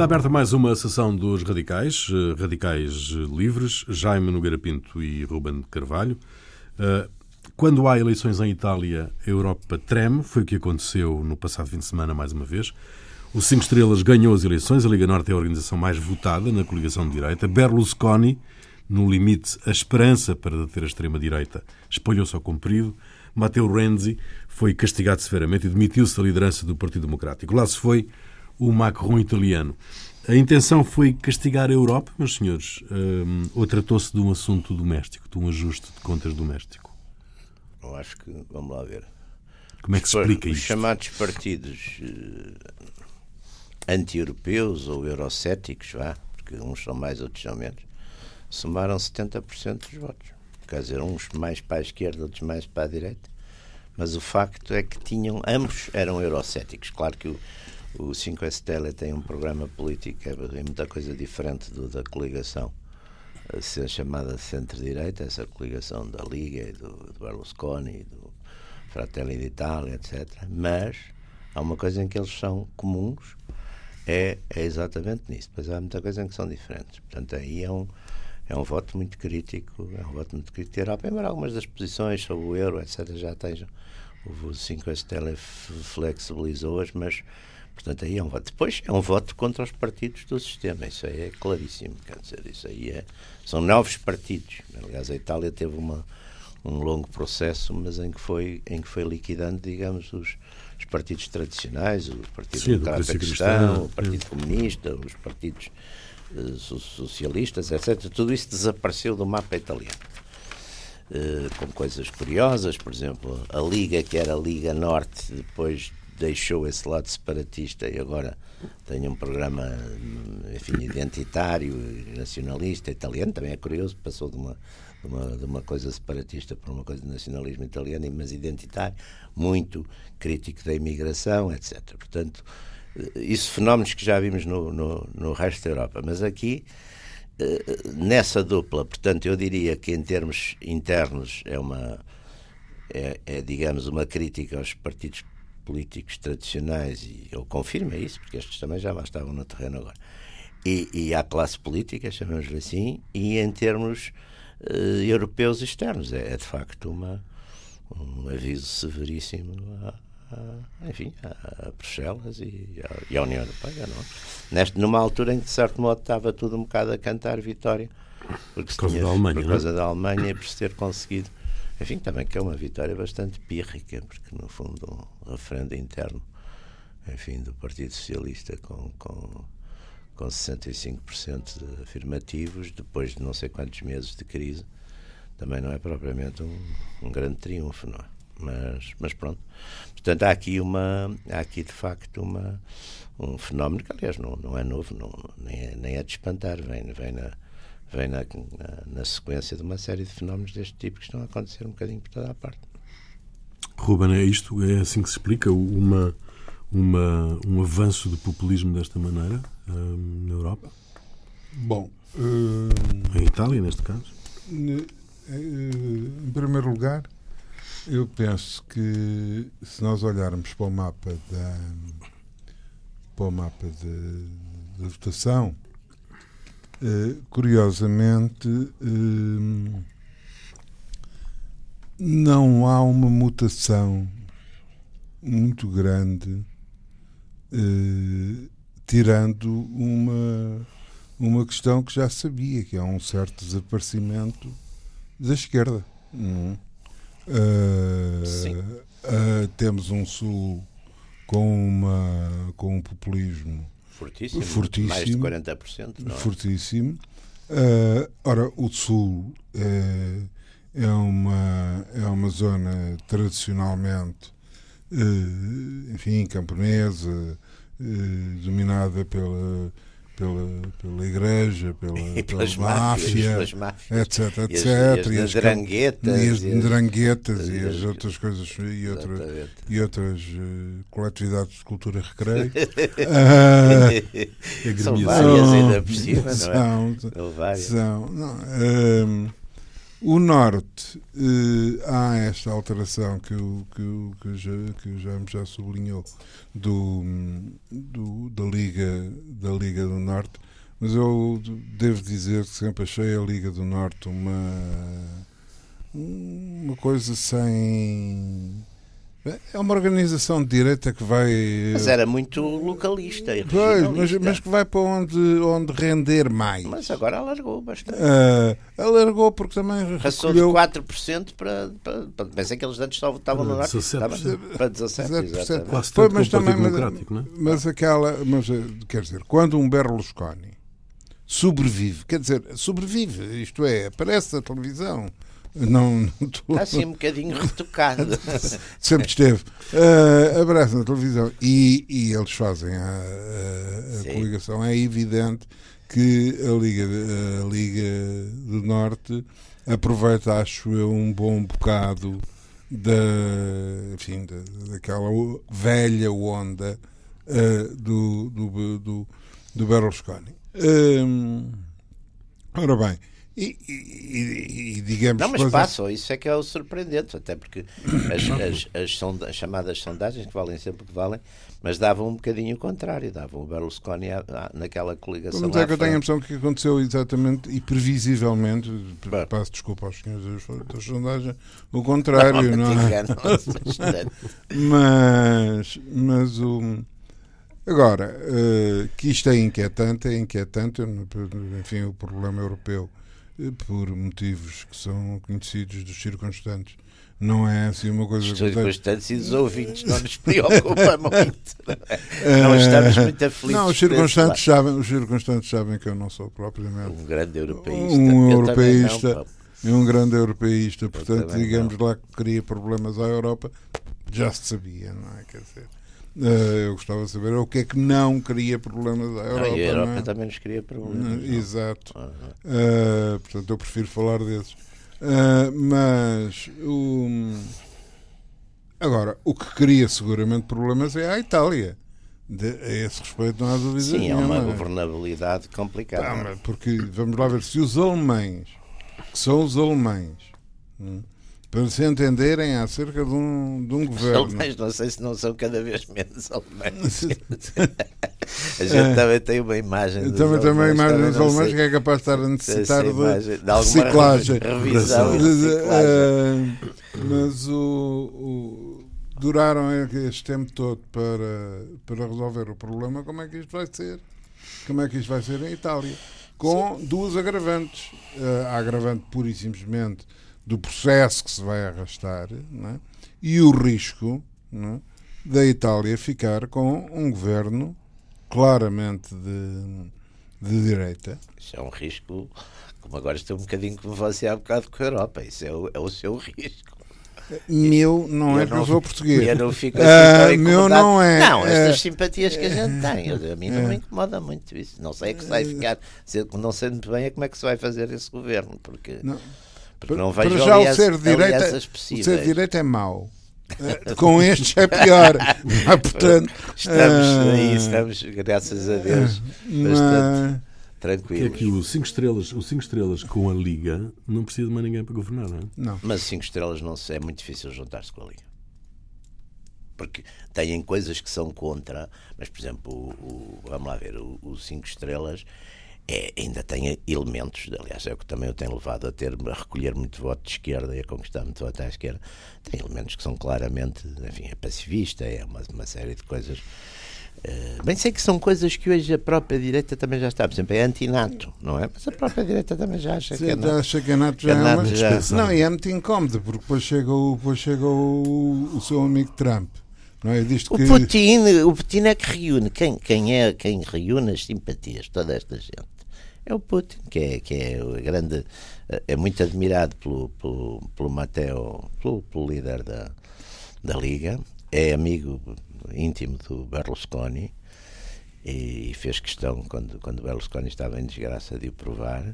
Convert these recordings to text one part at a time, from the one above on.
Está aberta mais uma sessão dos radicais, eh, radicais livres, Jaime Nogueira Pinto e Ruben Carvalho. Eh, quando há eleições em Itália, a Europa treme, foi o que aconteceu no passado fim de semana mais uma vez. O Cinco Estrelas ganhou as eleições, a Liga Norte é a organização mais votada na coligação de direita. Berlusconi, no limite, a esperança para deter a extrema-direita, espalhou-se ao comprido. Matteo Renzi foi castigado severamente e demitiu-se da liderança do Partido Democrático. Lá se foi o Macron italiano. A intenção foi castigar a Europa, meus senhores, hum, ou tratou-se de um assunto doméstico, de um ajuste de contas doméstico? Eu acho que, vamos lá ver. Como é que se explica os isto? Os chamados partidos uh, anti-europeus ou eurocéticos, vá, porque uns são mais, outros são menos, somaram 70% dos votos. Quer dizer, uns mais para a esquerda, outros mais para a direita. Mas o facto é que tinham, ambos eram eurocéticos. Claro que o, o 5 Stelle tem um programa político é, é muita coisa diferente do da coligação a ser chamada centro-direita, essa coligação da Liga e do, do Berlusconi, do Fratelli d'Italia, etc. Mas há uma coisa em que eles são comuns, é, é exatamente nisso. Depois há muita coisa em que são diferentes. Portanto, aí é um, é um voto muito crítico, é um voto muito crítico Europa, embora algumas das posições sobre o euro, etc., já estejam. O 5 Stelle flexibilizou-as, mas Portanto, aí é um voto. Depois é um voto contra os partidos do sistema, isso aí é claríssimo. Quer dizer, isso aí é. São novos partidos. Aliás, a Itália teve uma, um longo processo, mas em que foi, em que foi liquidando, digamos, os, os partidos tradicionais, o Partido Sim, Democrata Cristão, o Partido Comunista, os partidos uh, socialistas, etc. Tudo isso desapareceu do mapa italiano. Uh, com coisas curiosas, por exemplo, a Liga, que era a Liga Norte, depois deixou esse lado separatista e agora tem um programa enfim, identitário, nacionalista, italiano, também é curioso, passou de uma, de uma, de uma coisa separatista para uma coisa de nacionalismo italiano, mas identitário, muito crítico da imigração, etc. Portanto, isso fenómenos que já vimos no, no, no resto da Europa, mas aqui eh, nessa dupla, portanto, eu diria que em termos internos é uma é, é digamos uma crítica aos partidos políticos tradicionais, e ele confirma isso, porque estes também já lá estavam no terreno agora, e, e à classe política, chamamos-lhe assim, e em termos uh, europeus externos. É, é, de facto uma, um aviso severíssimo a, enfim, a, Bruxelas e a, e à União Europeia. Não? É? Neste, numa altura em que, de certo modo, estava tudo um bocado a cantar vitória. Porque por causa tinha, da Alemanha, por causa da Alemanha, por se ter conseguido enfim, também que é uma vitória bastante pírrica, porque no fundo um referendo interno, enfim, do Partido Socialista com, com, com 65% de afirmativos, depois de não sei quantos meses de crise, também não é propriamente um, um grande triunfo, não é? Mas, mas pronto. Portanto, há aqui, uma, há aqui de facto uma, um fenómeno que, aliás, não, não é novo, não, nem, é, nem é de espantar, vem, vem na vem na, na, na, sequência de uma série de fenómenos deste tipo que estão a acontecer um bocadinho por toda a parte. Ruben, é isto? É assim que se explica uma, uma, um avanço do populismo desta maneira hum, na Europa? Bom. Uh, em Itália, neste caso? Uh, em primeiro lugar, eu penso que se nós olharmos para o mapa da para o mapa de, de votação Uh, curiosamente, uh, não há uma mutação muito grande, uh, tirando uma, uma questão que já sabia, que é um certo desaparecimento da esquerda. Uhum. temos um Sul com, uma, com um populismo Fortíssimo, fortíssimo mais de 40%. Não é? Fortíssimo. Uh, ora, o Sul é, é, uma, é uma zona tradicionalmente, uh, enfim, camponesa, uh, dominada pela pela, pela igreja, pela, e pela máfia, máfias, etc, etc. E as, dranguetas. E as, dranguetas e as outras coisas, e, outra, e outras uh, coletividades de cultura e recreio. uh, são várias ainda por cima, não é? São, são não, uh, O Norte, eh, há esta alteração que o, que que já, que já sublinhou do, do, da, Liga, da Liga do Norte, mas eu devo dizer que sempre achei a Liga do Norte uma, uma coisa sem é uma organização de direita que vai. Mas era muito localista e pois, mas, mas, que vai para onde, onde render mais. Mas agora alargou bastante. Uh, alargou porque também. Passou recolheu... de 4% para. para, para pensei que eles antes só votavam no norte. Para 17%. Quase Foi, mas também. Mas, é? mas aquela. Mas, eh, quer dizer, quando um Berlusconi sobrevive, quer dizer, sobrevive, isto é, aparece na televisão não, não tô... Está assim um bocadinho retocado. Sempre esteve. Uh, abraço na televisão. E, e eles fazem a, a, a coligação. É evidente que a Liga, a Liga do Norte aproveita, acho eu, um bom bocado da, enfim, da, daquela velha onda uh, do, do, do, do Berlusconi. Uh, ora bem, e, e, e, digamos não, mas coisas... passam, isso é que é o surpreendente, até porque as, as, as, sonda, as, chamadas sondagens, que valem sempre o que valem, mas davam um bocadinho o contrário, davam o Berlusconi a, a, naquela coligação. Mas é que eu tenho a impressão que aconteceu exatamente e previsivelmente, Bom. passo desculpa aos senhores da sondagem, o contrário, não, não é? mas, mas o. Agora, uh, que isto é inquietante, é inquietante, enfim, o problema europeu por motivos que são conhecidos dos circunstantes. Não é assim uma coisa... Os circunstantes e os ouvintes não nos preocupa muito. Não, estamos muito aflitos. Não, os circunstantes, sabem, os circunstantes sabem que eu não sou propriamente... Um grande europeísta. Um europeísta. Não, um grande europeísta. Portanto, digamos não. lá que cria problemas à Europa, já se sabia, não é? Quer dizer... Uh, eu gostava de saber o que é que não cria problemas à Europa. Ah, e a Europa é? também nos cria problemas. Uh, exato. Uh, portanto, eu prefiro falar desses. Ah, mas o... agora, o que cria seguramente problemas é a Itália. De, a esse respeito não há dúvida Sim, nenhuma. é uma governabilidade complicada. Tá, porque vamos lá ver se os alemães, que são os alemães, hum, para se entenderem acerca de um, de um governo. Os alemães, não sei se não são cada vez menos alemães. a gente é. também tem uma imagem dos também tem uma imagem dos alemães que é capaz de estar a necessitar de, de reciclagem. Revisão reciclagem. Uh, mas o, o, duraram este tempo todo para, para resolver o problema. Como é que isto vai ser? Como é que isto vai ser em Itália? Com Sim. duas agravantes. Uh, a agravante pura e simplesmente do processo que se vai arrastar é? e o risco é? da Itália ficar com um governo claramente de, de direita. Isso é um risco, como agora estou um bocadinho como você há bocado com a Europa, isso é o, é o seu risco. Meu não é que eu sou português. Eu não fico assim uh, meu não é. Não, estas uh, simpatias que a gente tem. Eu, a mim não me incomoda muito isso. Não sei é que se vai ficar. Não sei muito bem é como é que se vai fazer esse governo. Porque. Não porque não vejo Para já aliás, o ser direita, o ser direita é mau. Eh, com estes é pior. Ah, portanto, estamos uh, aí, estamos, graças a Deus, bastante tranquilos. É que o 5 estrelas, o cinco estrelas com a Liga não precisa de mais ninguém para governar, não é? Não. Mas 5 estrelas não é muito difícil juntar-se com a Liga. Porque têm coisas que são contra, mas por exemplo, o, o vamos lá ver, o 5 estrelas é, ainda tem elementos, aliás, é o que também eu tenho levado a ter, a recolher muito voto de esquerda e a conquistar muito voto à esquerda, tem elementos que são claramente, enfim, é pacifista, é uma, uma série de coisas. Uh, bem sei que são coisas que hoje a própria direita também já está, por exemplo, é antinato, não é? Mas a própria direita também já acha Sim, que é nato. acha que é nato já, é uma... já... Não, e é muito incómodo, porque depois chega o, depois chega o, o seu amigo Trump. Não é disto o, que... Putin, o Putin é que reúne. Quem, quem é quem reúne as simpatias? Toda esta gente é o Putin, que é, que é grande, é muito admirado pelo, pelo, pelo Matteo, pelo, pelo líder da, da Liga, é amigo íntimo do Berlusconi e fez questão, quando, quando Berlusconi estava em desgraça, de o provar.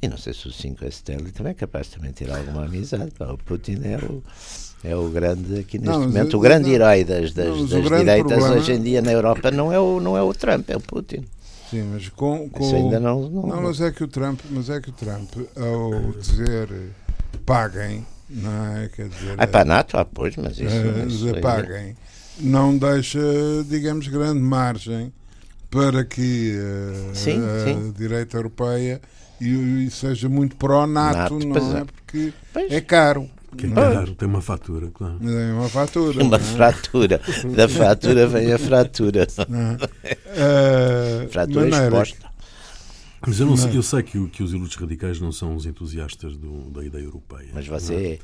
E não sei se o 5 Stelli também é capaz de também ter alguma amizade. Pá, o Putin é o, é o grande, aqui neste não, momento, o, o grande não, herói das, das, não, das direitas problema... hoje em dia na Europa não é, o, não é o Trump, é o Putin. Sim, mas com, com... Isso ainda não, não... não, mas é que o Trump, mas é que o Trump, ao dizer paguem, não é? Quer dizer, ah, para a NATO, ah, pois, mas isso, uh, isso é... paguem, não deixa, digamos, grande margem para que uh, sim, a sim. direita europeia e, e seja muito pró-NATO, não é? é? Porque pois. é caro. Que é caro, tem uma fatura, claro. Tem uma fatura. Uma é? fratura. Da fatura vem a fratura. Uh, fratura maneira, exposta. Mas eu, não sei, eu sei que, que os ilutos radicais não são os entusiastas do, da ideia europeia. Mas você é.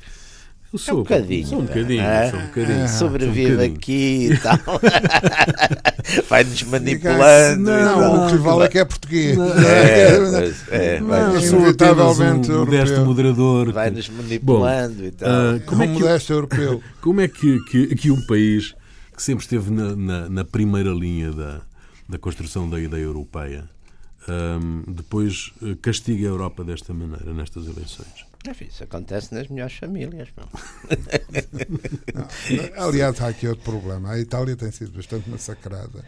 Eu sou, é um bocadinho. Sou um bocadinho. Ah, sou um bocadinho sobrevive um bocadinho. aqui e tal. Vai-nos manipulando. Não, não, o que vale é que é português. É, pois, é, não, inevitavelmente um modesto moderador. Vai-nos manipulando Bom, e tal. Uh, como é que, modesto europeu. Como é que, que, que um país que sempre esteve na, na, na primeira linha da, da construção da ideia europeia um, depois castiga a Europa desta maneira, nestas eleições? Enfim, isso acontece nas melhores famílias. Não. não, aliás, há aqui outro problema. A Itália tem sido bastante massacrada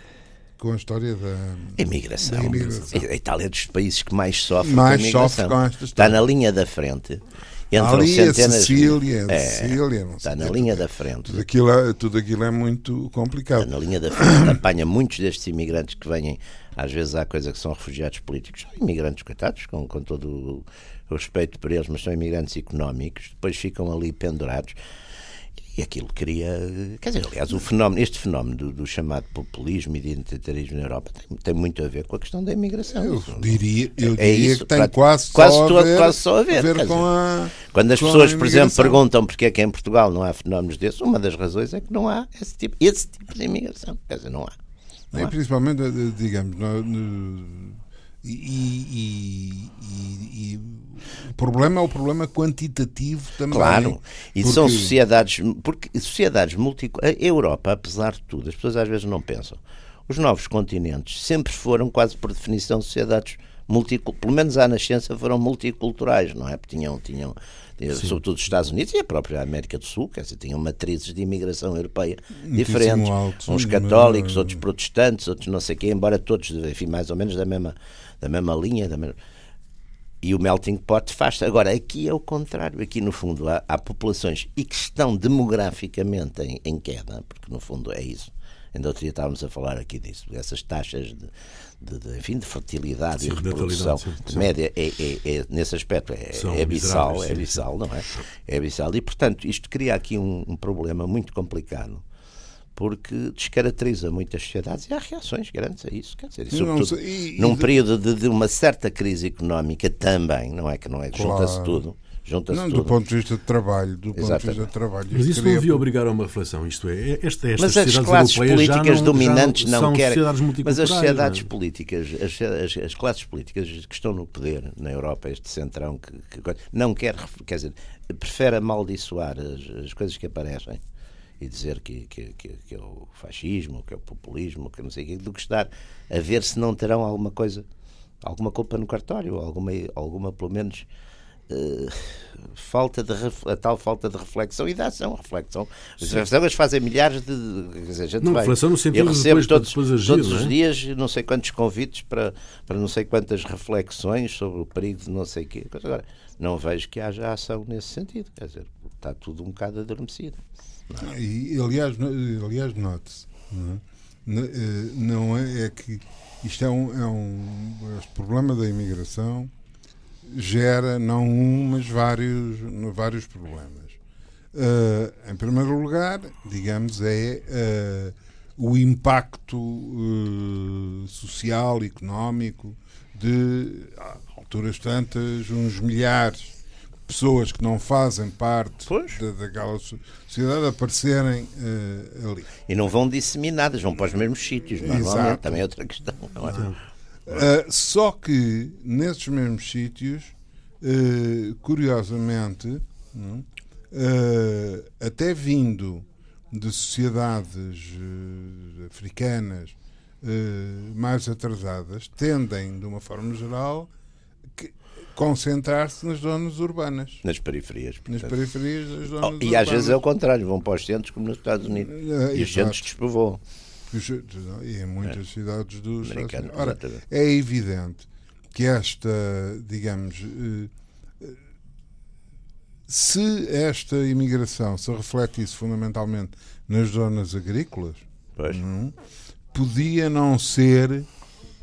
com a história da imigração. Da imigração. A Itália é dos países que mais sofre mais com a imigração. Com esta Está na linha da frente. Entram Ali centenas a Sicília, é, Sicília está na linha da frente. Tudo aquilo, é, tudo aquilo é muito complicado. Está na linha da frente. Apanha muitos destes imigrantes que vêm, às vezes há coisa que são refugiados políticos, imigrantes coitados, com, com todo o respeito por eles, mas são imigrantes económicos, depois ficam ali pendurados. E aquilo cria. Quer dizer, aliás, o fenómeno, este fenómeno do, do chamado populismo e identitarismo na Europa tem, tem, muito a ver com a questão da imigração. Eu diria, eu é diria isso, que tem quase, quase, só todo, a ver, quase só a ver. ver com a, quando as pessoas, por exemplo, perguntam porque é que em Portugal não há fenómenos desses, uma das razões é que não há esse tipo, esse tipo de imigração. Quer dizer, não há. Não e há. principalmente, digamos, no, no, e, e, e, o problema é o problema quantitativo também. Claro, e porque... são sociedades, porque sociedades multi... A Europa, apesar de tudo, as pessoas às vezes não pensam. Os novos continentes sempre foram, quase por definição, sociedades multiculturais, pelo menos à nascença foram multiculturais, não é? Porque tinham, tinham Sim. sobretudo os Estados Unidos e a própria América do Sul, quer dizer, tinham matrizes de imigração europeia diferentes, altos, uns católicos, mas... outros protestantes, outros não sei o quê, embora todos, enfim, mais ou menos da mesma, da mesma linha, da mesma... E o melting pot faz. Agora, aqui é o contrário. Aqui, no fundo, há, há populações e que estão demograficamente em, em, queda, porque no fundo é isso. Ainda outro dia estávamos a falar aqui disso, essas taxas de, de, de enfim, de fertilidade sim, e reprodução sim, sim. média é, é, é, nesse aspecto é, é abissal, é abissal, não é? É abissal. E, portanto, isto cria aqui um, um problema muito complicado porque descaracteriza muitas sociedades e há reações grandes a isso. Quer dizer, sobretudo e, num e período de, de, uma certa crise económica também, não é que não é? Claro. Junta-se tudo. Junta não, tudo. do ponto de vista de trabalho, do Exatamente. ponto de vista de trabalho. Mas isso não devia obrigar a uma reflexão, isto é, esta, estas mas as classes políticas não, dominantes não, não querem. Mas as sociedades não. políticas, as, as, as, classes políticas que estão no poder na Europa, este centrão, que, que não quer, quer dizer, prefere amaldiçoar as, as coisas que aparecem e dizer que, que, que, que, é o fascismo, que é o populismo, que não sei o quê, do que estar a ver se não terão alguma coisa, alguma culpa no cartório, alguma, alguma pelo menos uh, falta de a tal falta de reflexão e de ação. Reflexão. As reflexões fazem milhares de. Dizer, não, vai, reflexão no sentido eu recebo depois, todos, agir, todos é? os dias não sei quantos convites para, para não sei quantas reflexões sobre o perigo de não sei o quê. Agora, não vejo que haja ação nesse sentido. Quer dizer, está tudo um bocado adormecido. E, aliás, aliás note-se, não, é? não é, é, que isto é um, é um este problema da imigração gera não um, mas vários, vários problemas. Uh, em primeiro lugar, digamos, é uh, o impacto uh, social, económico de, a alturas tantas, uns milhares pessoas que não fazem parte da, daquela sociedade aparecerem uh, ali. E não vão disseminadas, vão para os mesmos sítios, normalmente. Exato. Também é outra questão. Não é? Uh, só que nesses mesmos sítios, uh, curiosamente, até vindo de sociedades africanas mais atrasadas, tendem, de uma forma geral, concentrar-se nas zonas urbanas. Nas periferias. Nas periferias das zonas oh, E urbanas. às vezes é o contrário, vão para os centros como nos Estados Unidos. Uh, e os centros despovoam. e em muitas é. cidades dos Estados Unidos. Ora, é evidente que esta, digamos, eh, se esta imigração se refletisse fundamentalmente nas zonas agrícolas, não, podia não ser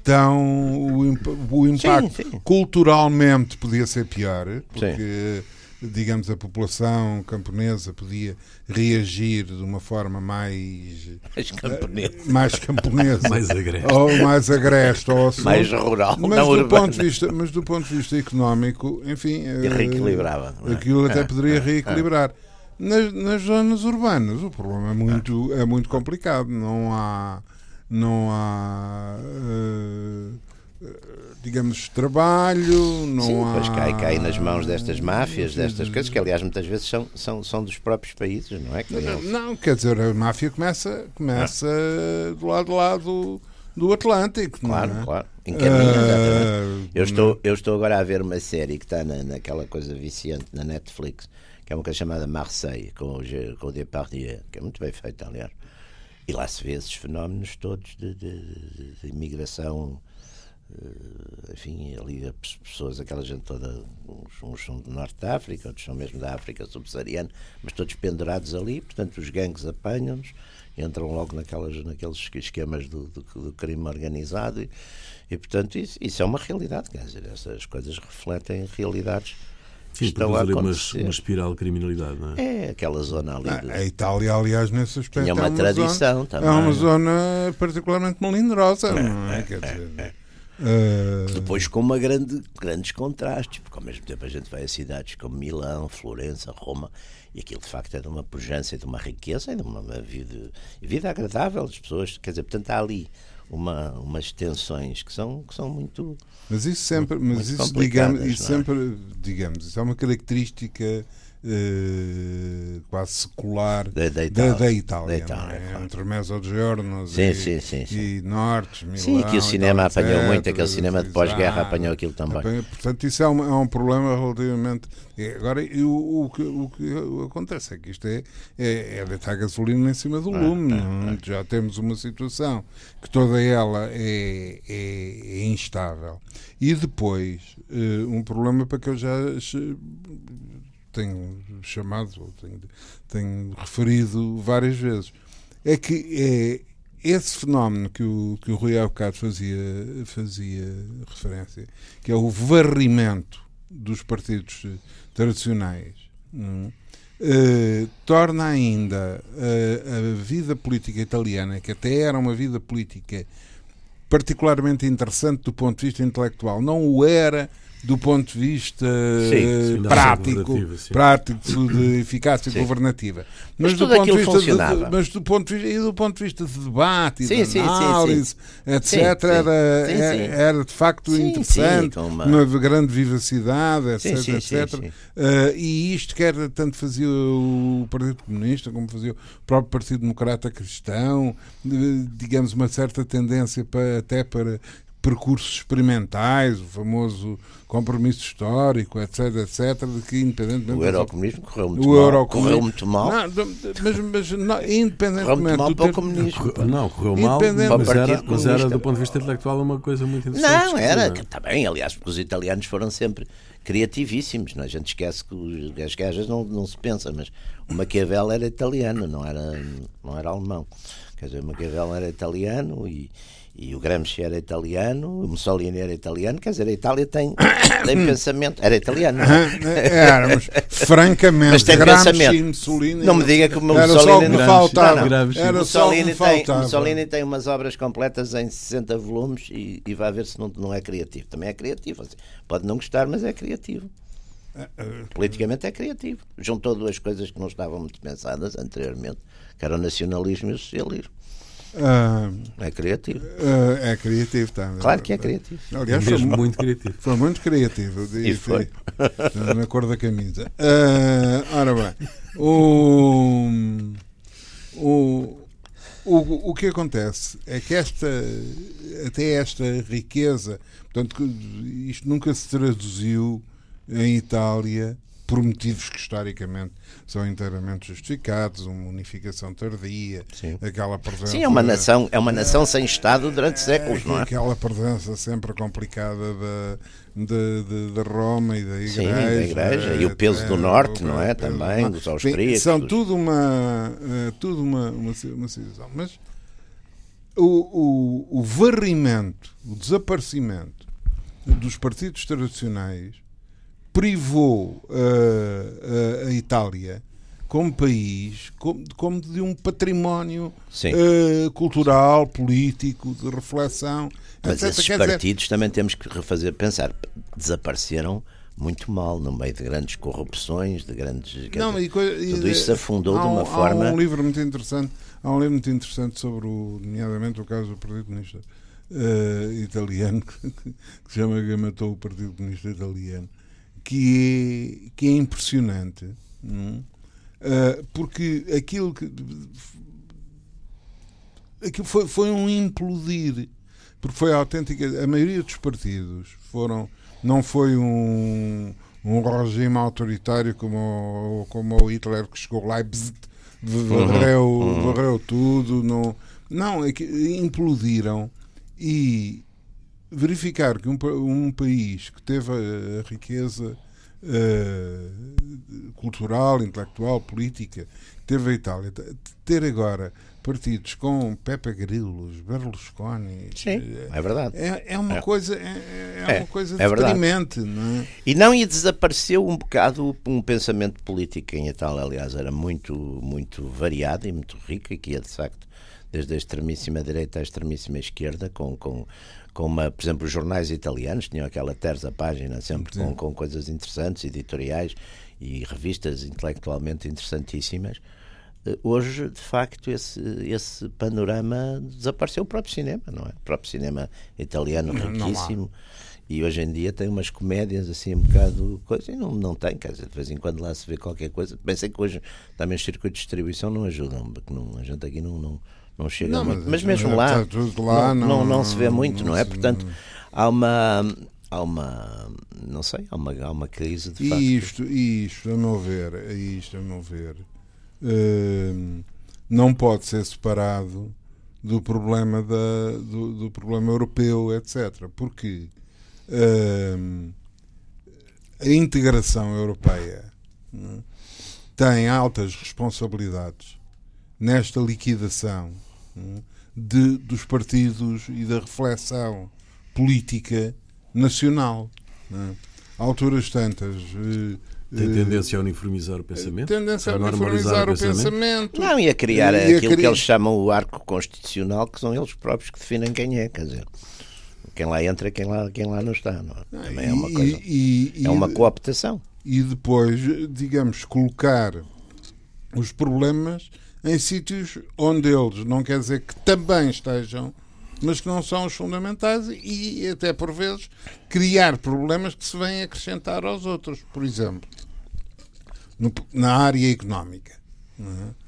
tão o, o impacto sim, sim. culturalmente podia ser pior porque sim digamos, a população camponesa podia reagir de uma forma mais. Mais camponesa. Mais camponesa. mais agreste. Ou mais agreste. Ou mais rural. Mas do, ponto de vista, mas do ponto de vista económico, enfim. E reequilibrava. É? Aquilo até poderia reequilibrar. Nas, nas zonas urbanas o problema é muito, é muito complicado. Não há. Não há. Uh, digamos, trabalho, não Sim, há... Pois cai, cai nas mãos destas máfias, destas coisas, que aliás muitas vezes são, são, são dos próprios países, não é? Que não, não, quer dizer, a máfia começa, começa ah. do lado lá do, do Atlântico. Claro, é? claro. Encaminha, uh, eu, estou, eu estou agora a ver uma série que está na, naquela coisa viciante na Netflix, que é uma coisa chamada Marseille, com o, com o Depardieu, que é muito bem feita, aliás. E lá se vê esses fenómenos todos de, de, de, imigração eh, enfim, ali as pessoas, aquela gente toda, uns, uns, são do norte da África, outros são mesmo da África subsaariana, mas todos pendurados ali, portanto os gangues apanham-nos, entram logo naquelas, naqueles esquemas do, do, do crime organizado e, e portanto isso, isso, é uma realidade, quer dizer, essas coisas refletem realidades Sim, estão a acontecer. Uma, uma espiral de criminalidade, não é? É, aquela zona ali. Ah, a Itália, aliás, nesse aspecto. Tinha uma, é uma tradição zona, também. É uma zona particularmente melindrosa, é, não é? é Quer dizer. É, Uh... Depois com uma grande, grandes contrastes, porque ao mesmo tempo a gente vai a cidades como Milão, Florença, Roma, e aquilo de facto é de uma pujança, de uma riqueza, e de uma vida, vida agradável das pessoas. Quer dizer, portanto há ali uma, umas tensões que são, que são muito. Mas isso sempre, mas isso, digamos, isso é? sempre, digamos, isso é uma característica Uh, quase secular da, da Itália, da, da Itália, Itália é? claro. entre Mezzogiorno sim, e, sim, sim, sim. e Nortes, Milão, Sim, que o cinema tal, apanhou etc, muito, aquele cinema de pós-guerra apanhou aquilo também. Portanto, isso é um, é um problema relativamente. Agora, o, o, que, o que acontece é que isto é, é, é deitar gasolina em cima do ah, lume. Ah, ah. Já temos uma situação que toda ela é, é, é instável. E depois, uh, um problema para que eu já tenho chamado, tenho, tenho referido várias vezes, é que é esse fenómeno que o, que o Rui Alcado fazia, fazia referência, que é o varrimento dos partidos tradicionais, hum, eh, torna ainda a, a vida política italiana, que até era uma vida política particularmente interessante do ponto de vista intelectual, não o era do ponto de vista sim, sim, prático, prático de eficácia sim. governativa. Mas, mas do ponto de vista de, mas do ponto de vista, e do ponto de vista de debate e de análise, etc, era, era, de facto interessante, uma... uma... grande vivacidade, etc, etc. Uh, e isto quer tanto fazia o Partido Comunista como fazia o próprio Partido Democrata Cristão, digamos uma certa tendência para, até para percursos experimentais, o famoso compromisso histórico, etc, etc, de que independentemente... O eurocomunismo correu muito o mal. Correu muito mal. Não, mas, mas não, independentemente... Correu muito mal para o comunismo. Não, correu mal, mas era, mas era do ponto de vista intelectual uma coisa muito interessante. Não, era, está bem, aliás, porque os italianos foram sempre criativíssimos, não? É? a gente esquece que as gajas não, não se pensa, mas o Maquiavel era italiano, não era, não era alemão. Quer dizer, o Maquiavel era italiano e e o Gramsci era italiano, o Mussolini era italiano, quer dizer, a Itália tem, tem pensamento. Era italiano, não é? Éramos, francamente, Mas tem Gramsci, pensamento. Mussolini. Não me diga que o Mussolini. Era só que me faltava. Não, não. Era Mussolini, só tem, Mussolini tem umas obras completas em 60 volumes e, e vai ver se não, não é criativo. Também é criativo. Pode não gostar, mas é criativo. Politicamente é criativo. Juntou duas coisas que não estavam muito pensadas anteriormente, que era o nacionalismo e o socialismo. Uh, é criativo. Uh, é criativo também. Claro que é criativo. Aliás, foi muito criativo. Foi muito criativo. E foi. Na cor da camisa. Uh, ora bem, o, o, o, o que acontece é que esta, até esta riqueza, portanto, isto nunca se traduziu em Itália por motivos que historicamente são inteiramente justificados, uma unificação tardia, Sim. aquela presença. Sim, é uma nação, é uma nação sem Estado durante séculos, não é? Aquela presença sempre complicada da, de, de, de, Roma e da Igreja. Sim, da igreja. e o peso do Norte, não é? Também, dos austríacos. São tudo uma, eh, tudo uma, uma, uma situação. Mas o, o, o varrimento, o desaparecimento dos partidos tradicionais privou uh, uh, a Itália como país, como, como de um património uh, cultural, político, de reflexão. Mas etc. esses Quer partidos dizer... também temos que refazer, pensar, desapareceram muito mal, no meio de grandes corrupções, de grandes. Não, dizer, e, tudo isso se afundou um, de uma forma. Há um livro muito interessante, há um livro muito interessante sobre, o, nomeadamente, o caso do Partido Comunista uh, Italiano, que, que se chama que matou o Partido Comunista Italiano, que é, que é impressionante. Uh, porque aquilo que aquilo foi, foi um implodir porque foi autêntica a maioria dos partidos foram não foi um, um regime autoritário como, como o Hitler que chegou lá e bzz, varreu, uhum. varreu tudo não, não é que implodiram e verificar que um, um país que teve a, a riqueza uh, cultural, intelectual, política, teve a Itália, ter agora partidos com Pepe Grillos, Berlusconi. Sim, eh, é verdade. É, é uma é. coisa, é, é, é uma coisa é deprimente, não é? E não e desapareceu um bocado um pensamento político em Itália, aliás, era muito, muito variado e muito rico, e que ia de facto desde a extremíssima direita à extremíssima esquerda, com, com com uma, por exemplo, os jornais italianos tinham aquela terça página sempre com, com coisas interessantes, editoriais e revistas intelectualmente interessantíssimas. Eh, hoje, de facto, esse, esse panorama desapareceu o próprio cinema, não é? O próprio cinema italiano riquíssimo. e hoje em dia tem umas comédias assim um bocado coisa e não, não tem, quer dizer, de vez em quando lá se vê qualquer coisa. Pensei que hoje também os circuitos de distribuição não ajudam, porque não, a gente aqui não, não, não chega não, muito. Mas, mesmo lá, lá não, não, não, se vê muito, não, é? Portanto, há uma há uma não sei há uma há uma crise de facto. e isto isto a meu ver isto a meu ver uh, não pode ser separado do problema da do, do problema europeu etc porque uh, a integração europeia né, tem altas responsabilidades nesta liquidação de, dos partidos e da reflexão política nacional. É? A alturas tantas. Eh, Tem eh, tendência a uniformizar o pensamento? Tendência a, a uniformizar o pensamento. pensamento. Não, e a criar e aquilo a que eles chamam o arco constitucional, que são eles próprios que definem quem é, quer dizer. Quem lá entra, quem lá, quem lá não está. Não é? Também é uma coisa. E, e, é uma cooptação. E depois, digamos, colocar os problemas em sítios onde eles não quer dizer que também estejam, mas que não são os fundamentais e até por vezes criar problemas que se vêm acrescentar aos outros. Por exemplo, no, na área económica. É?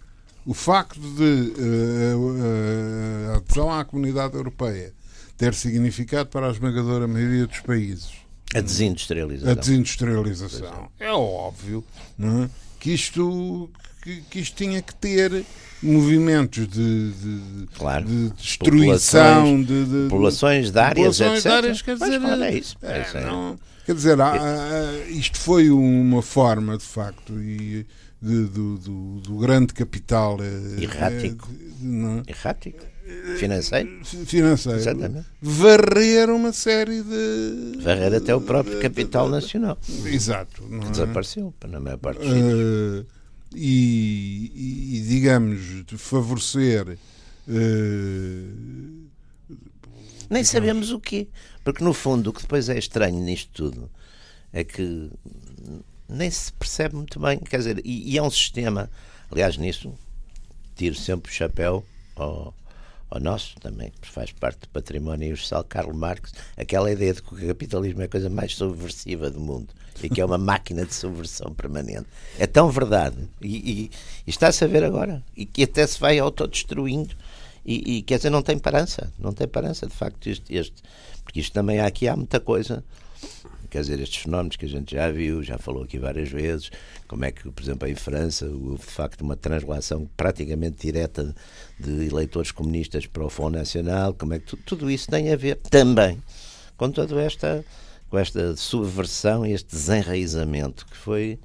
O facto de uh, a adesão à comunidade europeia ter significado para a esmagadora maioria dos países a desindustrialização. A desindustrialização. É óbvio é? que isto que, que isto tinha que ter movimentos de, de, claro. de destruição populações, de, de, populações de áreas, populações etc. De áreas, quer dizer, é isso. É, isso é. Não, quer dizer, isto foi uma forma, de facto, e, do, do, do, grande capital eh, errático, é, errático financeiro, financeiro Exatamente. varrer uma série de varrer até o próprio capital nacional exato que é? desapareceu na maior parte dos uh, e, e, e, digamos favorecer uh, nem sabemos o quê. Porque no fundo o que depois é estranho nisto tudo é que nem se percebe muito bem. Quer dizer e, e é um sistema aliás nisso tiro sempre o chapéu ao ao nosso também, que faz parte do património universal, Karl Marx, aquela ideia de que o capitalismo é a coisa mais subversiva do mundo e que é uma máquina de subversão permanente. É tão verdade. E, e, e está-se a ver agora. E que até se vai autodestruindo. E, e quer dizer, não tem parança, não tem parança de facto este, este. Porque isto também há aqui há muita coisa quer dizer, estes fenómenos que a gente já viu, já falou aqui várias vezes, como é que, por exemplo, em França houve de facto uma translação praticamente direta de eleitores comunistas para o Fundo Nacional, como é que tudo isso tem a ver também com toda esta, com esta subversão e este desenraizamento que foi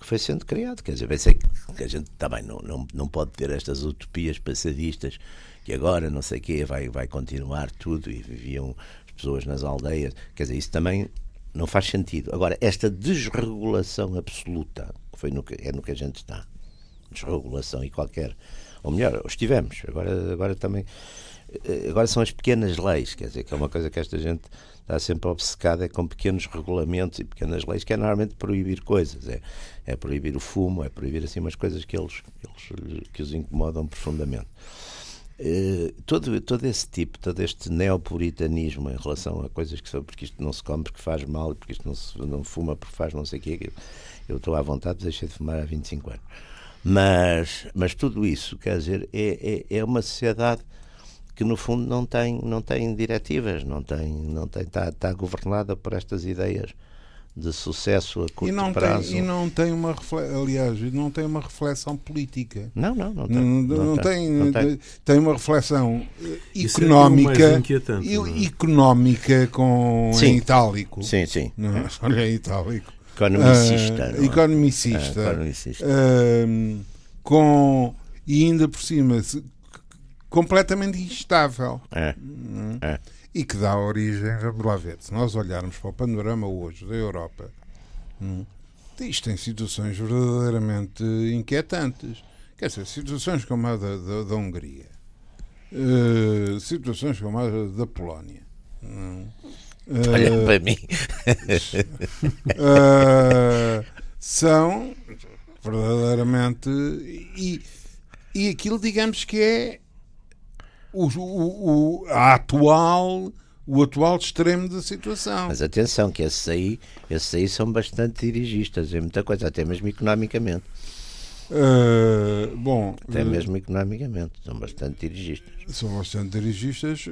que foi sendo criado. Quer dizer, bem sei que a gente também não, não, não pode ter estas utopias passadistas que agora não sei o quê vai, vai continuar tudo e viviam as pessoas nas aldeias. Quer dizer, isso também não faz sentido. Agora, esta desregulação absoluta, que foi no que, é no que a gente está, desregulação e qualquer, ou melhor, estivemos, agora, agora também, eh, agora são as pequenas leis, quer dizer, que é uma coisa que esta gente está sempre obcecada é com pequenos regulamentos e pequenas leis, que é normalmente proibir coisas, é, é proibir o fumo, é proibir assim umas coisas que eles, eles que os incomodam profundamente. Uh, todo, todo esse tipo, todo este neopuritanismo em relação a coisas que são porque isto não se come porque faz mal, porque isto não se não fuma porque faz não sei o quê, eu estou à vontade, deixei de fumar há 25 anos. Mas, mas tudo isso, quer dizer, é, é, é uma sociedade que no fundo não tem, não tem diretivas, não tem, não tem, está, está governada por estas ideias de sucesso a curto e não prazo. Tem, e não tem uma aliás, não tem uma reflexão política. Não, não, não tem. Não, não, não tem, não tem, tem. uma reflexão económica, é económica com sim. em itálico. Sim, sim. Não, olha em itálico. Economicista. Uh, economicista. É, economicista. Uh, com e ainda por cima completamente instável. É. Hum. é. E que dá origem, vamos lá ver, se nós olharmos para o panorama hoje da Europa, hum, isto tem situações verdadeiramente inquietantes. Quer dizer, situações como a da, da, da Hungria, uh, situações como a da Polónia. Hum, uh, Olha para mim. uh, são verdadeiramente. E, e aquilo, digamos que é o, o, o, a atual o atual extremo da situação. Mas atenção, que esses aí, esses aí são bastante dirigistas em muita coisa, até mesmo economicamente. Uh, bom, até mesmo economicamente, são bastante dirigistas. São bastante dirigistas, uh,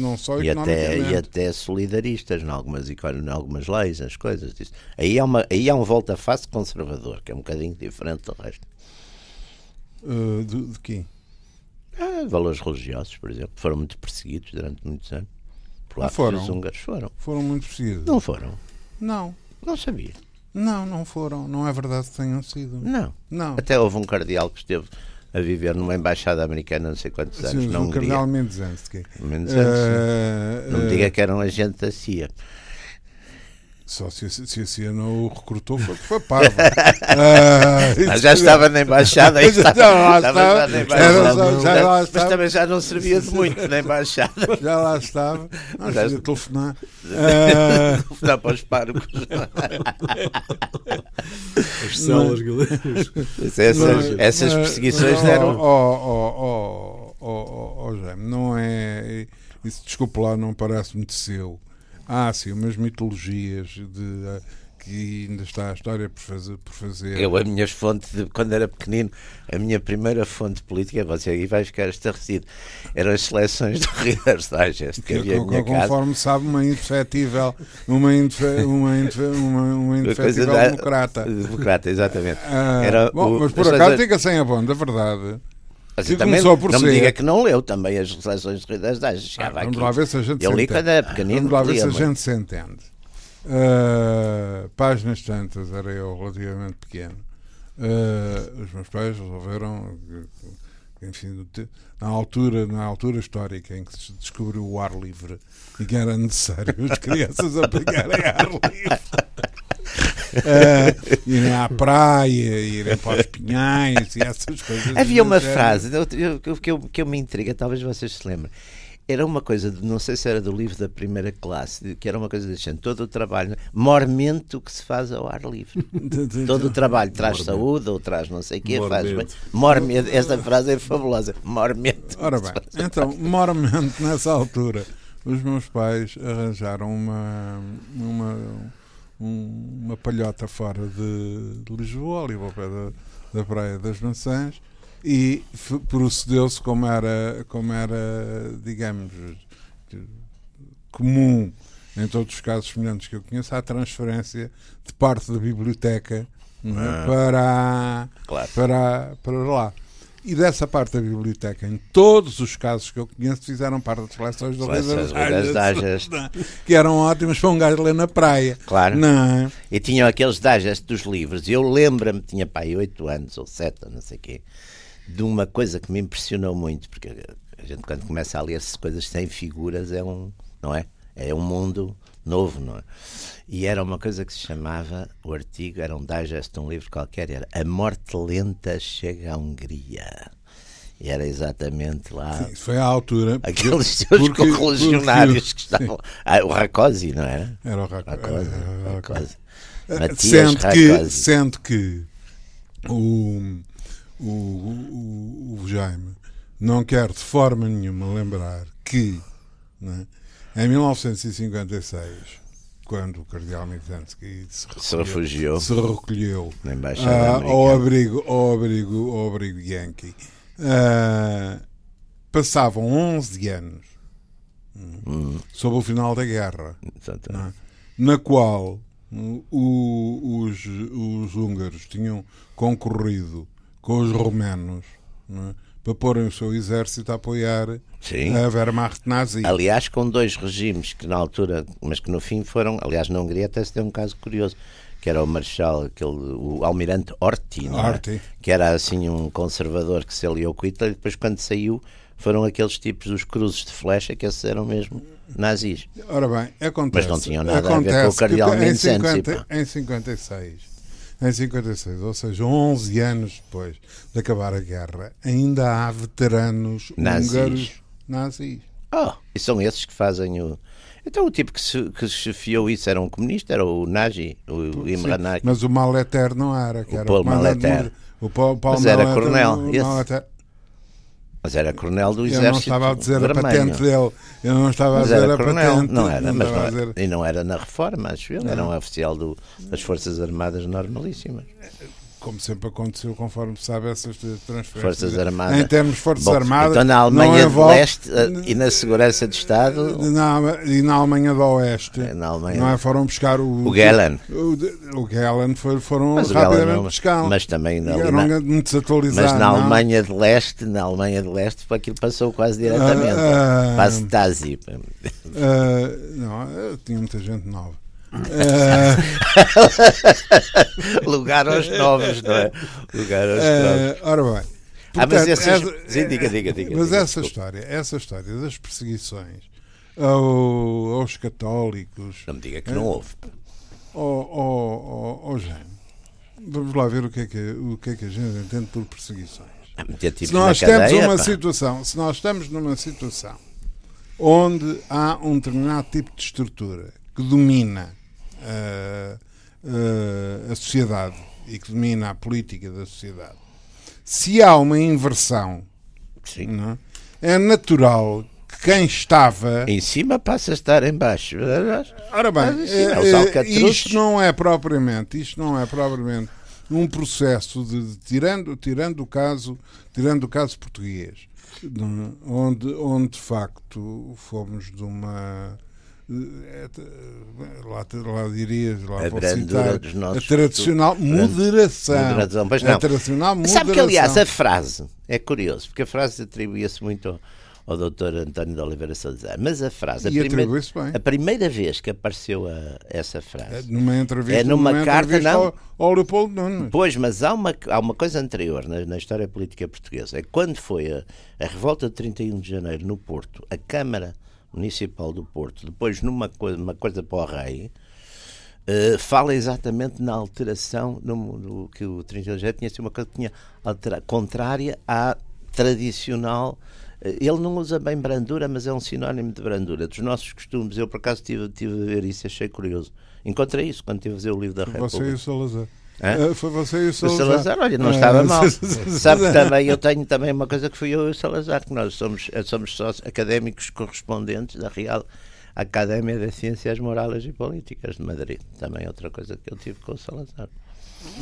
não só e. Até, e até solidaristas em algumas, em algumas leis, as coisas. Disso. Aí há, uma, aí há um volta-face conservador, que é um bocadinho diferente do resto. Uh, de, de quem? Ah, valores religiosos, por exemplo, foram muito perseguidos durante muitos anos. Não foram. Os húngaros foram. Foram muito perseguidos. Não foram. Não. Não sabia. Não, não foram. Não é verdade que tenham sido. Não. Não. Até houve um cardeal que esteve a viver numa embaixada americana não sei quantos anos. Sim, não o cardeal Mendes-Ansky. Uh, não me diga que era um agente da CIA. Só se, se a CIA não o recrutou foi, foi parvo. uh, já estava na embaixada. já estava. Já, já, já lá estava. Mas também já não servia de muito na embaixada. Já lá estava. Não, já telefonar. Uh, telefonar para os párocos. As celas galeras. Essas, essas perseguições deram. Oh, oh, oh, oh, oh, Jaime, não é. Isso, desculpa lá, não parece muito seu. Ah, sim, umas mitologias de, que ainda está a história por fazer. Por fazer. Eu, a minha fonte, de, quando era pequenino, a minha primeira fonte política, você aí vai ficar estarrecido, eram as seleções do Reader's Digest que, que havia que, Conforme casa. sabe, uma indefetível, uma, indefe, uma, indefe, uma, uma indefetível democrata. Democrata, exatamente. Ah, era bom, o, mas por acaso fica sem a bom, da verdade. Mas também não ser... me diga que não leu também as seleções de Reader's Digest. Ah, vamos aqui. lá ver se a gente Eu li quando era pequenino. Vamos lá ver se a gente se entende. Uh, páginas tantas, era eu relativamente pequeno. Uh, os meus pais resolveram, enfim, na altura, na altura histórica em que se descobriu o ar livre e que era necessário as crianças aplicarem ar livre. Uh, irem à praia, irem para os pinhais e essas coisas. Havia uma frase que eu, que eu me intriga, talvez vocês se lembrem era uma coisa, de, não sei se era do livro da primeira classe, que era uma coisa deixando todo o trabalho, mormente o que se faz ao ar livre. todo o trabalho traz mormente. saúde ou traz não sei o quê, faz bem. Mormente, esta frase é fabulosa. Mormente. Ora bem, então, mormente nessa altura, os meus pais arranjaram uma, uma, uma palhota fora de, de Lisboa, ali ao pé da, da Praia das Maçãs e procedeu-se como era, como era, digamos, comum em todos os casos semelhantes que eu conheço, há transferência de parte da biblioteca é? ah. para, claro. para, para lá. E dessa parte da biblioteca, em todos os casos que eu conheço, fizeram parte das coleções do Reader's Digest, que eram ótimos para um gajo ler na praia. Claro. Não. É? E tinham aqueles digest dos livros. E eu lembro-me, tinha pai oito anos ou sete, não sei o quê, de uma coisa que me impressionou muito, porque a gente quando começa a ler coisas sem figuras é um, não é? É um mundo novo, não é? E era uma coisa que se chamava, o artigo era um digest de um livro qualquer, era A Morte Lenta Chega à Hungria. E era exatamente lá. Sim, foi à altura. Aqueles seus correligionários que estavam. Ah, o Racosi, não era? Era o Racosi. Racosi. Matias sendo que, sendo que o, o, o, o Jaime não quer de forma nenhuma lembrar que né, em 1956, quando o cardeal Mizanski se, se refugiou, se recolheu uh, ao, abrigo, ao, abrigo, ao abrigo Yankee, uh, passavam 11 anos hum. sob o final da guerra, é? na qual o, os, os húngaros tinham concorrido com os romanos. É? Para porem o seu exército a apoiar Sim. a Wehrmacht nazi. Aliás, com dois regimes que na altura, mas que no fim foram, aliás, na Hungria até se deu um caso curioso, que era o Marshal, aquele, o almirante Horthy, é? que era assim um conservador que se aliou com Hitler, e depois quando saiu foram aqueles tipos dos cruzes de flecha que esses eram mesmo nazis. Ora bem, acontece. Mas não tinham nada a ver com o cardeal em, 50, em 56 em 56, ou seja, 11 anos depois de acabar a guerra, ainda há veteranos nazis. húngaros nazis. Oh, e são esses que fazem o. Então o tipo que, se, que chefiou isso era um comunista, era o Nagy, o Imre Nagy. Mas o Maleter não era, que o era Paul Maleter. O Paul, Paul mas era coronel. Mas era coronel do exército. Eu não estava a dizer vermelho. a patente dele. Eu não estava mas a dizer a coronel. patente. Não era, não mas não, dizer... e não era na reforma, acho eu. Era um oficial do, das Forças Armadas normalíssimas como sempre aconteceu, conforme se sabe, essas transferências. Forças Armadas. Em termos de Forças Bom, Armadas. Então na Alemanha envolve... de Leste eh, e na Segurança de Estado. Na, e na Alemanha do Oeste. É, na Alemanha... Não é? Foram buscar o. O Gehlen. O, o Gehlen foi, foram mas rapidamente buscar. Mas também. Na, eram muito desatualizados. Mas na Alemanha de Leste, na Alemanha de Leste, aquilo passou quase diretamente. Uh, uh, a Stasi. Uh, não, tinha muita gente nova. Uh... Lugar aos novos, não é? Lugar aos uh, novos. Ora bem. Portanto, ah, mas essas... essa, Sim, diga, diga, diga, mas diga, essa desculpa. história, essa história das perseguições ao, aos católicos. Não me diga que não houve. Ao, ao, ao, Vamos lá ver o que, é que, o que é que a gente entende por perseguições. Ah, se nós temos uma pá. situação, se nós estamos numa situação onde há um determinado tipo de estrutura que domina a, a, a sociedade e que domina a política da sociedade, se há uma inversão, não, é? é natural que quem estava em cima passa a estar em baixo. Ora bem, é, é, isto não é propriamente, isto não é propriamente um processo de, de, tirando tirando o caso tirando o caso português, onde onde de facto fomos de uma é, lá, lá dirias, lá a citar, a tradicional moderação. moderação. Pois não. A tradicional moderação. Sabe que, aliás, a frase é curioso, porque a frase atribuía-se muito ao, ao doutor António de Oliveira Salazar, mas a frase, a, primeira, a primeira vez que apareceu a, essa frase, é numa entrevista, é numa, numa carta não, ao, ao Leopoldo Nunes. Pois, mas há uma, há uma coisa anterior na, na história política portuguesa, é quando foi a, a revolta de 31 de janeiro no Porto, a Câmara Municipal do Porto, depois numa coisa, uma coisa para o rei, uh, fala exatamente na alteração no, no que o 31 de tinha sido uma coisa que tinha altera, contrária à tradicional. Uh, ele não usa bem brandura, mas é um sinónimo de brandura, dos nossos costumes. Eu, por acaso, tive, tive a ver isso, achei curioso. Encontrei isso quando estive a ver o livro da República. Você e o Salazar. É? Foi você e o Salazar. O Salazar, olha, não estava mal. Sabe que também eu tenho também uma coisa que fui eu e o Salazar, que nós somos, somos sócios académicos correspondentes da Real Academia de Ciências Morais e Políticas de Madrid. Também outra coisa que eu tive com o Salazar.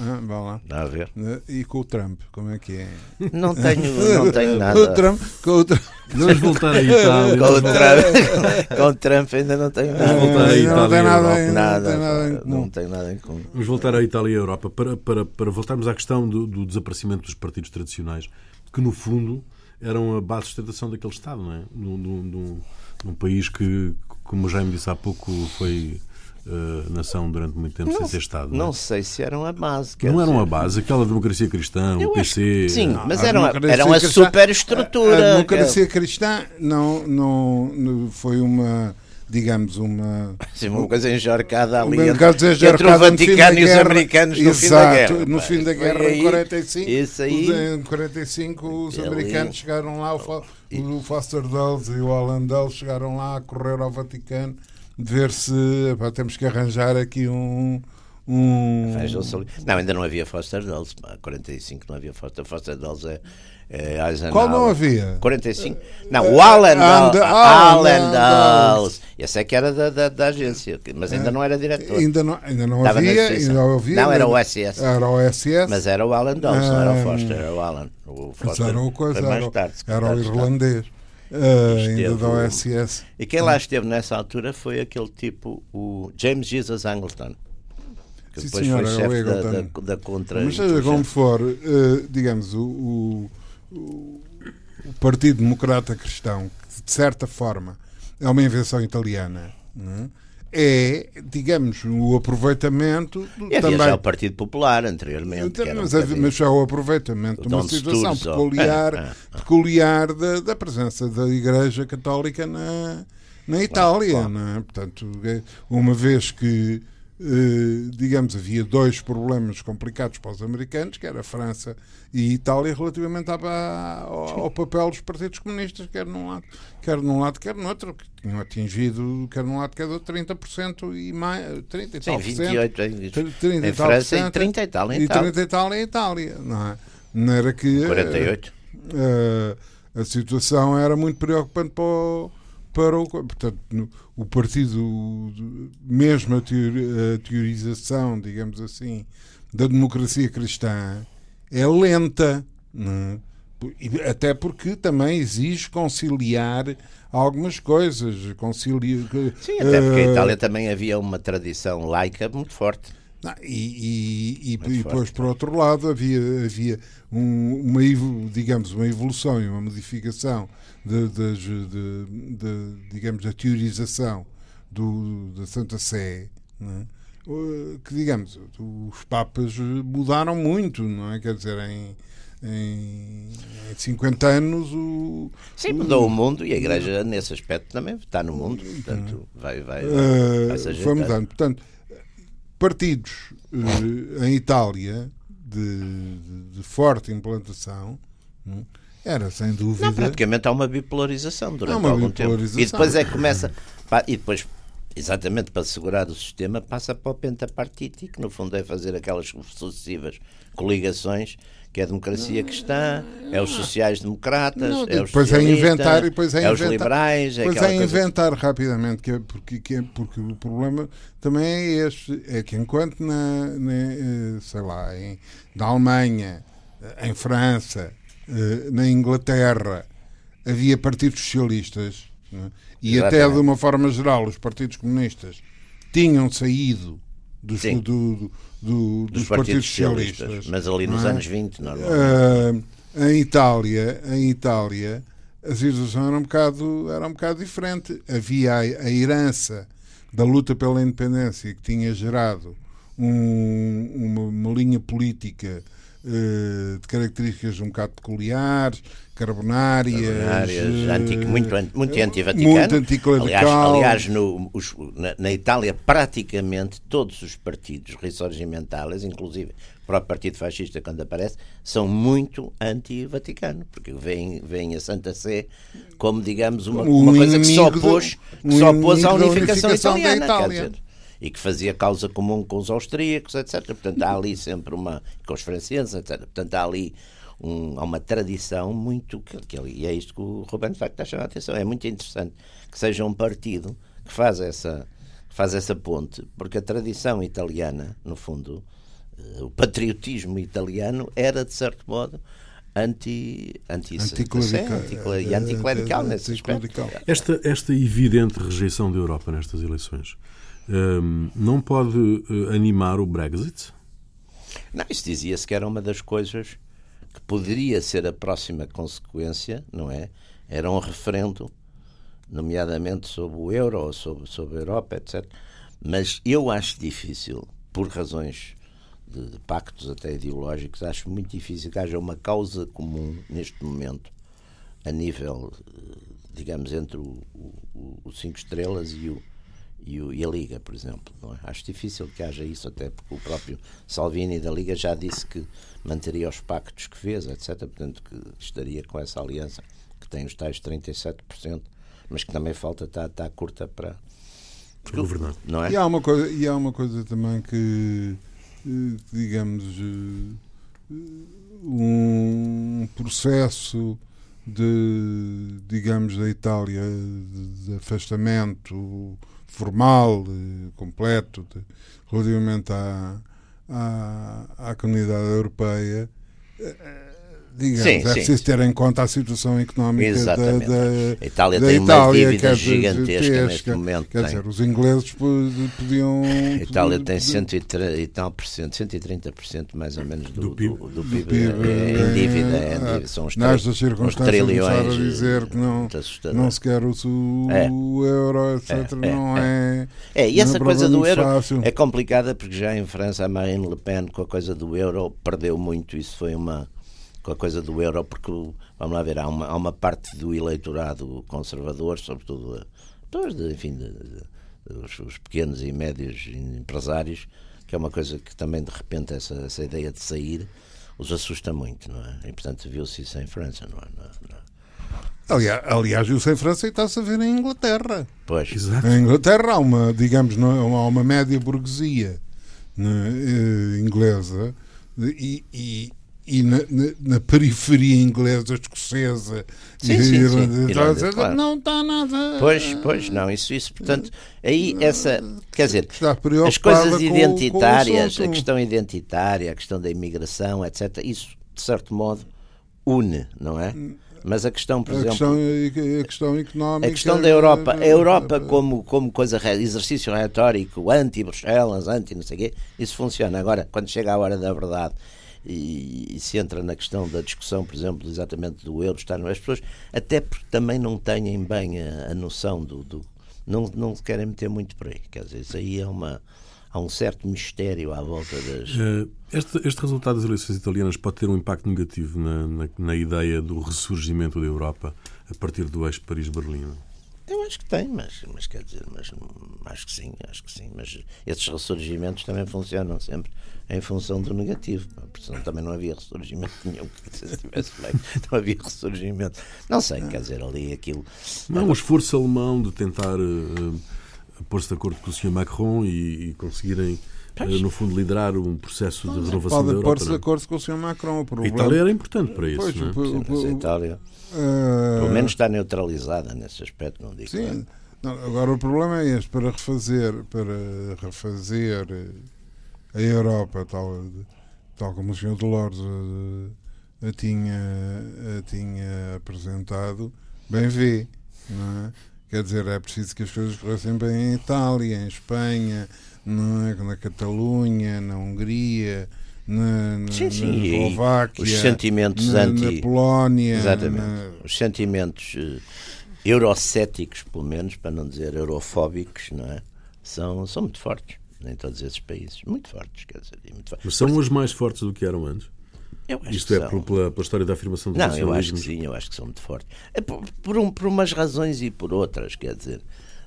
Ah, vá lá. Dá a ver? E com o Trump, como é que é? Não tenho, não tenho nada. Com o Trump, com o Trump. Vamos voltar à Itália. Com o Trump, com o Trump ainda não tenho nada. Vamos voltar à não Itália tem e nada, Europa. em- Nada, não tem nada em comum. não tenho nada em comum. Vamos voltar à Itália e à Europa para, para, para voltarmos à questão do, do desaparecimento dos partidos tradicionais, que no fundo eram a base de sustentação daquele Estado, não é? Num, num, num- num país que, como o Jaime disse há pouco, foi eh, nação durante muito tempo sem ser Estado. Não, Não é? sei se eram a base. não eram dizer. a base, aquela democracia cristã, o Eu acho PC. que Sim, mas A eram, a- democracia eram a cristã- superestrutura. A, a democracia cristã não, não, não foi uma, digamos, uma. Sim, uma coisa enjarcada ali Um entre, bocado entre o Vaticano e os americanos no fim da guerra. No fim da guerra, aí- em 45, Isso aí. os, em 45 os americanos chegaram lá, o, o Foster Dulles e o Alan Dulles chegaram lá a correr ao Vaticano de ver se pá, temos que arranjar aqui um. um. Não, ainda não havia Foster Dulles. pá. 45 não havia Foster. Foster Dulles é, é Eisenhower. Qual não havia? 45? Não, o Alan Dulles. Alan Dulles. Esse é que era da, da, da agência, mas ainda não era diretor. Ainda não, ainda não Estava havia, ainda não havia. Não, era o SS. Era o SS. Mas era o Alan Dulles, não era o Ah, Foster, era o Alan. O Mas Foster era o coisa, era, tarde. era o secretário ah, ainda da OSS. E quem lá esteve nessa altura foi aquele tipo, o James Jesus Angleton. Que Sim, depois senhora, foi chefe da, da, da contra. Mas seja como for, eh, digamos, o, o, o- o Partido Democrata Cristão, que de certa forma é uma invenção italiana, não é? É, digamos, o aproveitamento do- havia também. já o Partido Popular anteriormente. um mas, havia- mas já o aproveitamento de O uma Dom situação Sturzo. peculiar, É, é, peculiar da, da presença da Igreja Católica na, na Itália. claro. Não é? Portanto, é, uma vez que, digamos, havia dois problemas complicados para os americanos, que era a França e a Itália, relativamente ao, ao papel dos partidos comunistas, quer num lado, quer num lado, quer no outro, que tinham atingido, quer num lado, quer do outro, 30% e mais, 30 e Sim, tal por cento. 28 em, 30 e em tal França e por cento, 30 e tal em e Itália. 30 e tal em Itália, não é? Não era que eh, 48. eh, a situação era muito preocupante para o, para o portanto, no- o partido, mesmo a, teori- a teorização, digamos assim, da democracia cristã é lenta, é? E até porque também exige conciliar algumas coisas, conciliar Sim, até porque eh, em Itália também havia uma tradição laica muito forte. Não, e, e, e- Muito e depois, por outro lado, havia, havia um- uma, digamos, uma evolução e uma modificação de, das- de- de, digamos, da teorização do, da Santa Sé, é? Que, digamos, os Papas mudaram muito, não é? Quer dizer, em, em, em 50 anos o, Sim, mudou o mundo e a Igreja, nesse aspecto, também está no mundo. Portanto, vai, vai, vai, Uh, vai se foi ajeitar. mudando. Portanto, partidos uh, em Itália de, de- de forte implantação hum, era sem dúvida. Não, praticamente há uma bipolarização durante Há uma algum bipolarização. tempo. E depois é que começa. pá, E depois, exatamente para segurar o sistema, passa para o pentapartite, que no fundo é fazer aquelas sucessivas coligações que é a democracia cristã, é os sociais-democratas, é os depois é inventar e depois é, é os liberais, é depois é coisa- inventar rapidamente, que é porque, que é porque o problema também é este, é que enquanto na, na, eh, sei lá, em, na Alemanha, eh, em França, eh, na Inglaterra, havia partidos socialistas né, e até Exatamente. de uma forma geral os partidos comunistas tinham saído dos, do- do- do- dos, dos partidos, partidos socialistas. socialistas. Mas ali nos é? anos 20, normalmente. Ah, em Itália, em Itália, a situação era um bocado, era um bocado diferente. Havia a, a herança da luta pela independência que tinha gerado um- uma, uma linha política de características um bocado peculiares, carbonárias, Áreas eh, muito, muito anti-vaticano. muito anticlerical. aliás, aliás no, os- na, na Itália, praticamente todos os partidos ressurgimentais, inclusive o próprio Partido Fascista, quando aparece, são muito anti-Vaticano, porque veem, veem a Santa Sé como, digamos, uma, uma um coisa que se opôs, que se opôs à da unificação, unificação da italiana. quer Itália. E que fazia causa comum com os austríacos, etc. Portanto, há ali sempre uma. com os franceses, etc. Portanto, há ali um- há uma tradição muito. Que, que ali, e é isto que o Ruben de facto está a chamar a atenção. É muito interessante que seja um partido que faz essa, que faz essa ponte, porque a tradição italiana, no fundo, uh, o patriotismo italiano era, de certo modo, anti, anti, anticlerical, e anticlerical nesse aspecto. Esta, esta evidente rejeição da Europa nestas eleições não pode uh, animar o Brexit? Não, isso dizia-se que era uma das coisas que poderia ser a próxima consequência, não é? Era um referendo, nomeadamente sobre o euro ou sobre, sobre a Europa, etc. Mas eu acho difícil, por razões de, de, pactos até ideológicos, acho muito difícil que haja uma causa comum neste momento, a nível, digamos, entre o, o, o Cinco Estrelas e o, e, o, e, a Liga, por exemplo. É? Acho difícil que haja isso, até porque o próprio Salvini da Liga já disse que manteria os pactos que fez, etc. Portanto, que estaria com essa aliança que tem os tais 37%, mas que também falta, está, está curta para. governar. Não é? e, há uma coisa, e há uma coisa também que, digamos, um processo de, digamos, da Itália de afastamento formal, completo, de, relativamente à, à, à comunidade europeia, digamos, sim, é sim. preciso ter em conta a situação económica da, da, a Itália da tem Itália, uma dívida gigantesca neste momento. Quer tem. dizer, os ingleses podiam... A Itália tem 130% mais ou menos do, do PIB, do, do PIB, do PIB é, em dívida. É, em dívida. São os Nestas circunstâncias começar a dizer que não, não se quer o, é. o euro, etc. É, não é... É, e essa coisa do euro fácil. é complicada porque já em França a Marine Le Pen com a coisa do euro perdeu muito. Isso foi uma com a coisa do euro, porque, vamos lá ver, há uma, há uma parte do eleitorado conservador, sobretudo de, enfim, de, de, os, os, pequenos e médios empresários, que é uma coisa que também, de repente, essa, essa ideia de sair os assusta muito, não é? E, portanto, viu-se isso em França, não é? Não, não. Aliás, aliás viu-se em França e está-se a ver em Inglaterra. Pois. Exato. Em Inglaterra há uma, digamos, há uma média burguesia né, inglesa e, e, e na, na, na, periferia inglesa, escocesa sim, e sim, sim. Irlanda, claro. não está nada. Pois, pois, não, isso, isso, portanto, aí essa, quer dizer, as coisas identitárias, com, com a questão identitária, a questão da imigração, etc., isso, de certo modo, une, não é? Mas a questão, por a exemplo. Questão, a questão económica. A questão da Europa. A Europa, como, como coisa, exercício retórico, anti-Bruxelas, anti não sei o quê, isso funciona. Agora, quando chega a hora da verdade e, se entra na questão da discussão, por exemplo, exatamente do euro, estar as pessoas, até porque também não têm bem a, a noção do, do, não, não querem meter muito por aí. Quer dizer, isso aí é uma. Há um certo mistério à volta das. Eh, este, este resultado das eleições italianas pode ter um impacto negativo na, na, na ideia do ressurgimento da Europa a partir do eixo Paris-Berlim? Eu acho que tem, mas, mas quer dizer, mas acho que sim, acho que sim. Mas esses ressurgimentos também funcionam sempre em função do negativo, porque senão também não havia ressurgimento nenhum. Se estivesse bem, não havia ressurgimento. Não sei, quer dizer, ali aquilo. Não, o esforço alemão de tentar uh, pôr-se de acordo com o Sr. Macron e, e conseguirem. Pois. no fundo, liderar um processo de renovação Pode da Europa. Pode pôr-se de acordo com o Sr. Macron. O problema... A Itália era importante para isso. Pois, não é? Sim, a Itália, uh... pelo menos, está neutralizada nesse aspecto, não digo. Sim. Não, agora o problema é este: para refazer, para refazer a Europa, tal, tal como o Sr. Dolores a, a, tinha, a tinha apresentado, bem vê, não é? Quer dizer, é preciso que as coisas corressem bem em Itália, em Espanha, é? na Catalunha, na Hungria, na, na, sim, sim. na Eslováquia, os sentimentos na, anti... na Polónia. Exatamente. Na... Os sentimentos uh, eurocéticos, pelo menos, para não dizer eurofóbicos, não é? São, são muito fortes em todos esses países. Muito fortes, quer dizer. Muito fortes. Mas são os mais fortes do que eram antes? Eu acho Isto é são... pela, pela história da afirmação do Não, eu acho que sim, eu acho que são muito fortes. É por, por, um, por umas razões e por outras, quer dizer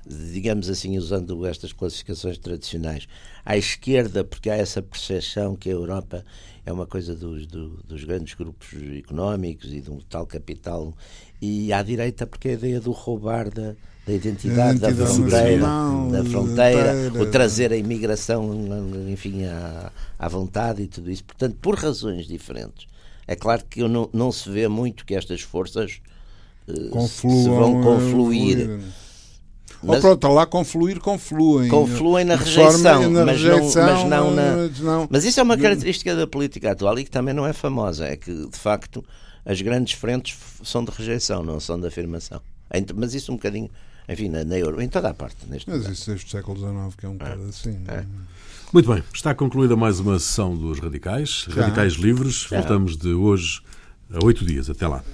digamos assim, usando estas classificações tradicionais. À esquerda, porque há essa percepção que a Europa é uma coisa dos, do, dos grandes grupos económicos e de um tal capital, e à direita, porque é a ideia do roubar da, da identidade, da fronteira, da fronteira, o trazer a imigração, enfim, à, à vontade e tudo isso. Portanto, por razões diferentes. É claro que não, não se vê muito que estas forças uh, se vão confluir. Mas, oh, pronto, lá confluir, confluem. Confluem na rejeição, na mas, rejeição não, mas não na. Mas, não, mas isso é uma característica da política atual e que também não é famosa. É que, de facto, as grandes frentes são de rejeição, não são de afirmação. Mas isso um bocadinho, enfim, na, na Euro, em toda a parte. Neste mas isso desde o século XIX, que é um bocado é. assim. É. Muito bem, está concluída mais uma sessão dos Radicais. Radicais Livres. Voltamos de hoje a oito dias. Até lá.